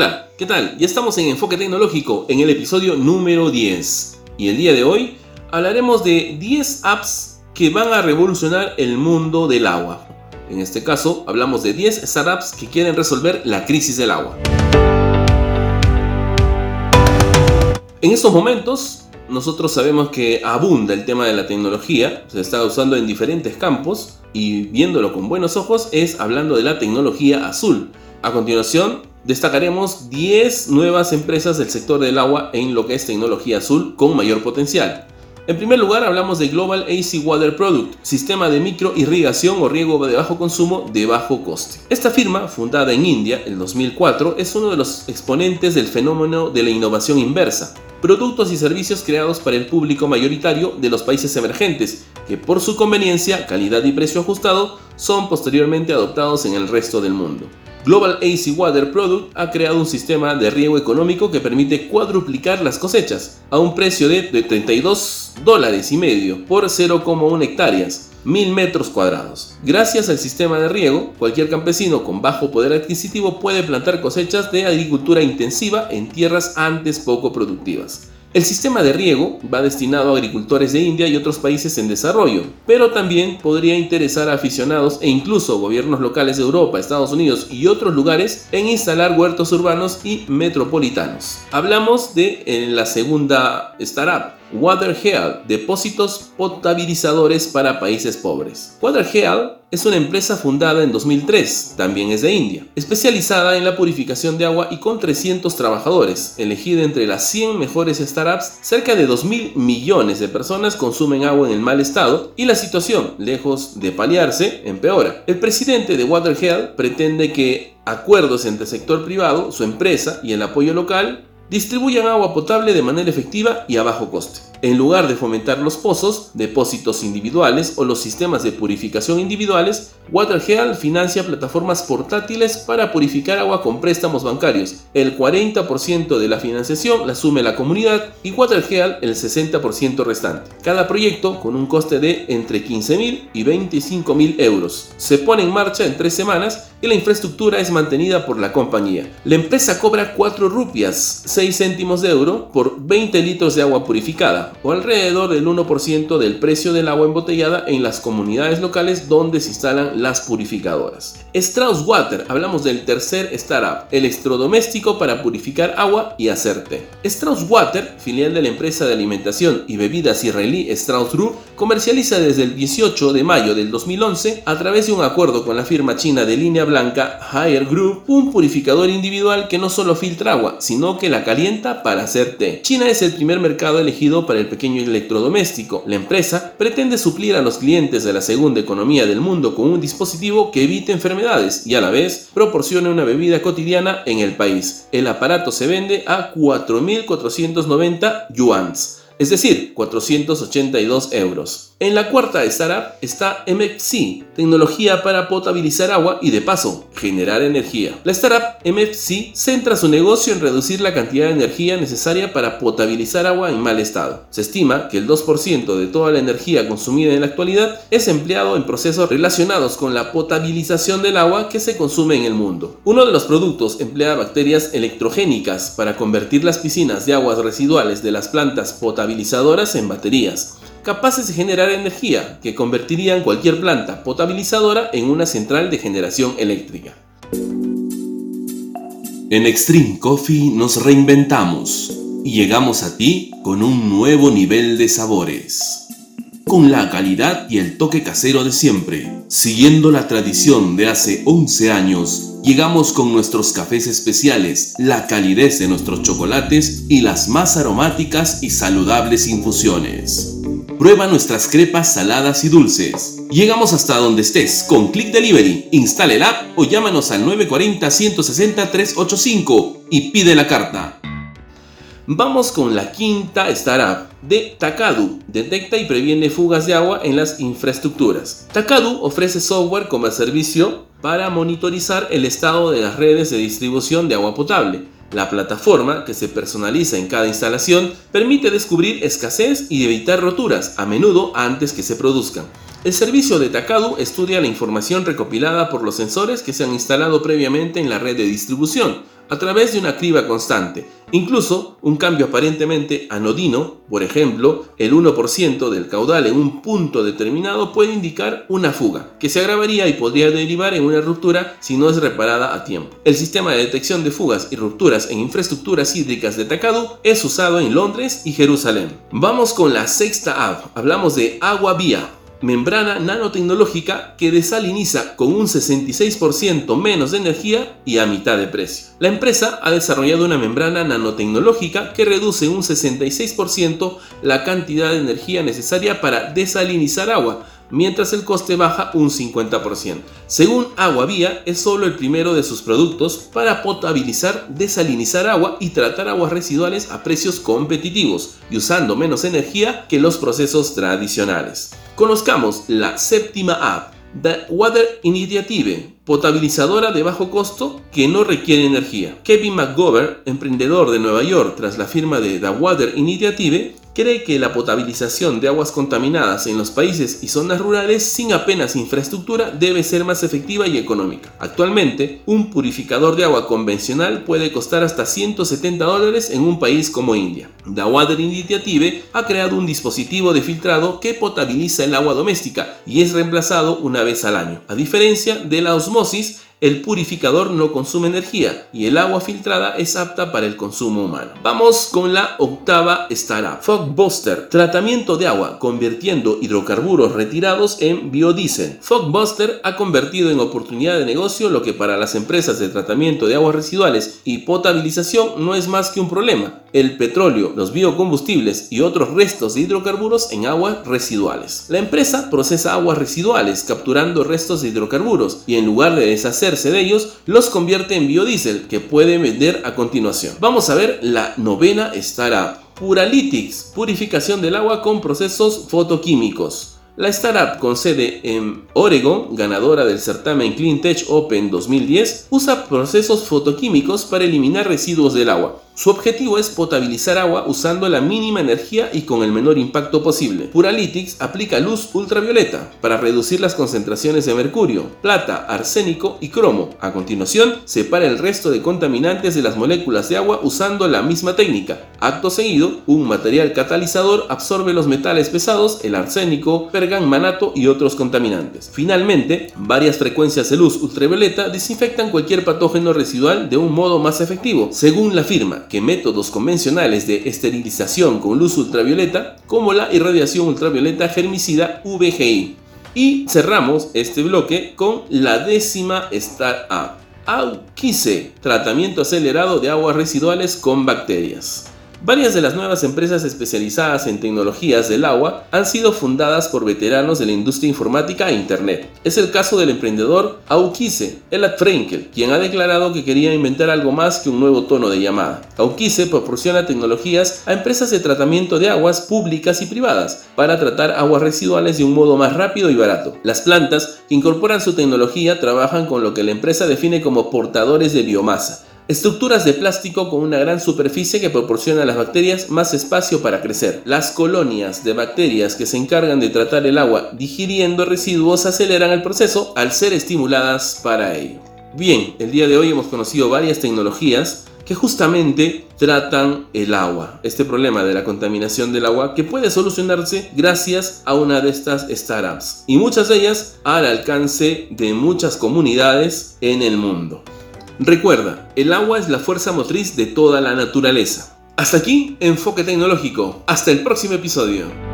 Hola, ¿qué tal? Ya estamos en Enfoque Tecnológico en el episodio número 10. Y el día de hoy hablaremos de 10 apps que van a revolucionar el mundo del agua. En este caso, hablamos de 10 startups que quieren resolver la crisis del agua. En estos momentos, nosotros sabemos que abunda el tema de la tecnología, se está usando en diferentes campos y viéndolo con buenos ojos es hablando de la tecnología azul. A continuación, destacaremos 10 nuevas empresas del sector del agua en lo que es tecnología azul con mayor potencial. En primer lugar hablamos de Global AC Water Product, sistema de micro irrigación o riego de bajo consumo de bajo coste. Esta firma, fundada en India en 2004, es uno de los exponentes del fenómeno de la innovación inversa, productos y servicios creados para el público mayoritario de los países emergentes, que por su conveniencia, calidad y precio ajustado, son posteriormente adoptados en el resto del mundo. Global AC Water Product ha creado un sistema de riego económico que permite cuadruplicar las cosechas a un precio de 32 dólares y medio por 0,1 hectáreas, 1000 metros cuadrados. Gracias al sistema de riego, cualquier campesino con bajo poder adquisitivo puede plantar cosechas de agricultura intensiva en tierras antes poco productivas. El sistema de riego va destinado a agricultores de India y otros países en desarrollo, pero también podría interesar a aficionados e incluso gobiernos locales de Europa, Estados Unidos y otros lugares en instalar huertos urbanos y metropolitanos. Hablamos de la segunda startup, Waterhead, depósitos potabilizadores para países pobres. Waterhead es una empresa fundada en 2003, también es de India, especializada en la purificación de agua y con 300 trabajadores, elegida entre las 100 mejores startups, cerca de 2.000 millones de personas consumen agua en el mal estado y la situación, lejos de paliarse, empeora. El presidente de Waterhead pretende que acuerdos entre el sector privado, su empresa y el apoyo local distribuyan agua potable de manera efectiva y a bajo coste. En lugar de fomentar los pozos, depósitos individuales o los sistemas de purificación individuales, Waterhead financia plataformas portátiles para purificar agua con préstamos bancarios. El 40% de la financiación la asume la comunidad y Waterhead el 60% restante. Cada proyecto con un coste de entre 15.000 y 25.000 euros. Se pone en marcha en tres semanas y la infraestructura es mantenida por la compañía. La empresa cobra 4 rupias, 6 céntimos de euro por 20 litros de agua purificada, o alrededor del 1% del precio del agua embotellada en las comunidades locales donde se instalan las purificadoras. Strauss Water, hablamos del tercer startup, electrodoméstico para purificar agua y hacer té. Strauss Water, filial de la empresa de alimentación y bebidas israelí Strauss Group, comercializa desde el 18 de mayo del 2011, a través de un acuerdo con la firma china de línea blanca Higher Group, un purificador individual que no solo filtra agua, sino que la calienta para hacer té. China es el primer mercado elegido para el pequeño electrodoméstico. La empresa pretende suplir a los clientes de la segunda economía del mundo con un dispositivo que evite enfermedades y a la vez proporcione una bebida cotidiana en el país. El aparato se vende a 4.490 yuans, es decir, 482 euros. En la cuarta startup está MFC, tecnología para potabilizar agua y de paso generar energía. La startup MFC centra su negocio en reducir la cantidad de energía necesaria para potabilizar agua en mal estado. Se estima que el 2% de toda la energía consumida en la actualidad es empleado en procesos relacionados con la potabilización del agua que se consume en el mundo. Uno de los productos emplea bacterias electrogénicas para convertir las piscinas de aguas residuales de las plantas potabilizadoras en baterías capaces de generar energía que convertirían cualquier planta potabilizadora en una central de generación eléctrica. En Extreme Coffee nos reinventamos y llegamos a ti con un nuevo nivel de sabores. Con la calidad y el toque casero de siempre, siguiendo la tradición de hace 11 años, llegamos con nuestros cafés especiales, la calidez de nuestros chocolates y las más aromáticas y saludables infusiones. Prueba nuestras crepas saladas y dulces. Llegamos hasta donde estés con Click Delivery. Instale el app o llámanos al 940-160-385 y pide la carta. Vamos con la quinta startup de Takadu. Detecta y previene fugas de agua en las infraestructuras. Takadu ofrece software como servicio para monitorizar el estado de las redes de distribución de agua potable la plataforma, que se personaliza en cada instalación, permite descubrir escasez y evitar roturas, a menudo antes que se produzcan. El servicio de Takadu estudia la información recopilada por los sensores que se han instalado previamente en la red de distribución a través de una criba constante. Incluso un cambio aparentemente anodino, por ejemplo, el 1% del caudal en un punto determinado puede indicar una fuga, que se agravaría y podría derivar en una ruptura si no es reparada a tiempo. El sistema de detección de fugas y rupturas en infraestructuras hídricas de Takadu es usado en Londres y Jerusalén. Vamos con la sexta app. Hablamos de Agua Vía, membrana nanotecnológica que desaliniza con un 66% menos de energía y a mitad de precio. La empresa ha desarrollado una membrana nanotecnológica que reduce un 66% la cantidad de energía necesaria para desalinizar agua, mientras el coste baja un 50%. Según Agua Vía, es solo el primero de sus productos para potabilizar, desalinizar agua y tratar aguas residuales a precios competitivos y usando menos energía que los procesos tradicionales. Conozcamos la séptima app, The Water Initiative, potabilizadora de bajo costo que no requiere energía. Kevin McGovern, emprendedor de Nueva York tras la firma de The Water Initiative, cree que la potabilización de aguas contaminadas en los países y zonas rurales sin apenas infraestructura debe ser más efectiva y económica. Actualmente, un purificador de agua convencional puede costar hasta 170 dólares en un país como India. The Water Initiative ha creado un dispositivo de filtrado que potabiliza el agua doméstica y es reemplazado una vez al año. A diferencia de la osmosis, el purificador no consume energía y el agua filtrada es apta para el consumo humano. Vamos con la octava startup. Fogbuster, tratamiento de agua convirtiendo hidrocarburos retirados en biodiesel. Fogbuster ha convertido en oportunidad de negocio lo que para las empresas de tratamiento de aguas residuales y potabilización no es más que un problema, el petróleo, los biocombustibles y otros restos de hidrocarburos en aguas residuales. La empresa procesa aguas residuales capturando restos de hidrocarburos y en lugar de deshacer de ellos, los convierte en biodiesel que puede vender a continuación. Vamos a ver la novena startup. Puralytics, purificación del agua con procesos fotoquímicos. La startup con sede en Oregon, ganadora del certamen Clean Tech Open 2010, usa procesos fotoquímicos para eliminar residuos del agua. Su objetivo es potabilizar agua usando la mínima energía y con el menor impacto posible. Puralytics aplica luz ultravioleta para reducir las concentraciones de mercurio, plata, arsénico y cromo. A continuación, separa el resto de contaminantes de las moléculas de agua usando la misma técnica. Acto seguido, un material catalizador absorbe los metales pesados, el arsénico, pergamanato y otros contaminantes. Finalmente, varias frecuencias de luz ultravioleta desinfectan cualquier patógeno residual de un modo más efectivo, según la firma que métodos convencionales de esterilización con luz ultravioleta, como la irradiación ultravioleta germicida VGI. Y cerramos este bloque con la décima startup. Auquise, tratamiento acelerado de aguas residuales con bacterias. Varias de las nuevas empresas especializadas en tecnologías del agua han sido fundadas por veteranos de la industria informática e Internet. Es el caso del emprendedor Aukise, Elad Frenkel, quien ha declarado que quería inventar algo más que un nuevo tono de llamada. Aukise proporciona tecnologías a empresas de tratamiento de aguas públicas y privadas para tratar aguas residuales de un modo más rápido y barato. Las plantas que incorporan su tecnología trabajan con lo que la empresa define como portadores de biomasa Estructuras de plástico con una gran superficie que proporciona a las bacterias más espacio para crecer. Las colonias de bacterias que se encargan de tratar el agua digiriendo residuos aceleran el proceso al ser estimuladas para ello. Bien, el día de hoy hemos conocido varias tecnologías que justamente tratan el agua, este problema de la contaminación del agua que puede solucionarse gracias a una de estas startups y muchas de ellas al alcance de muchas comunidades en el mundo. Recuerda, el agua es la fuerza motriz de toda la naturaleza. Hasta aquí, Enfoque Tecnológico. Hasta el próximo episodio.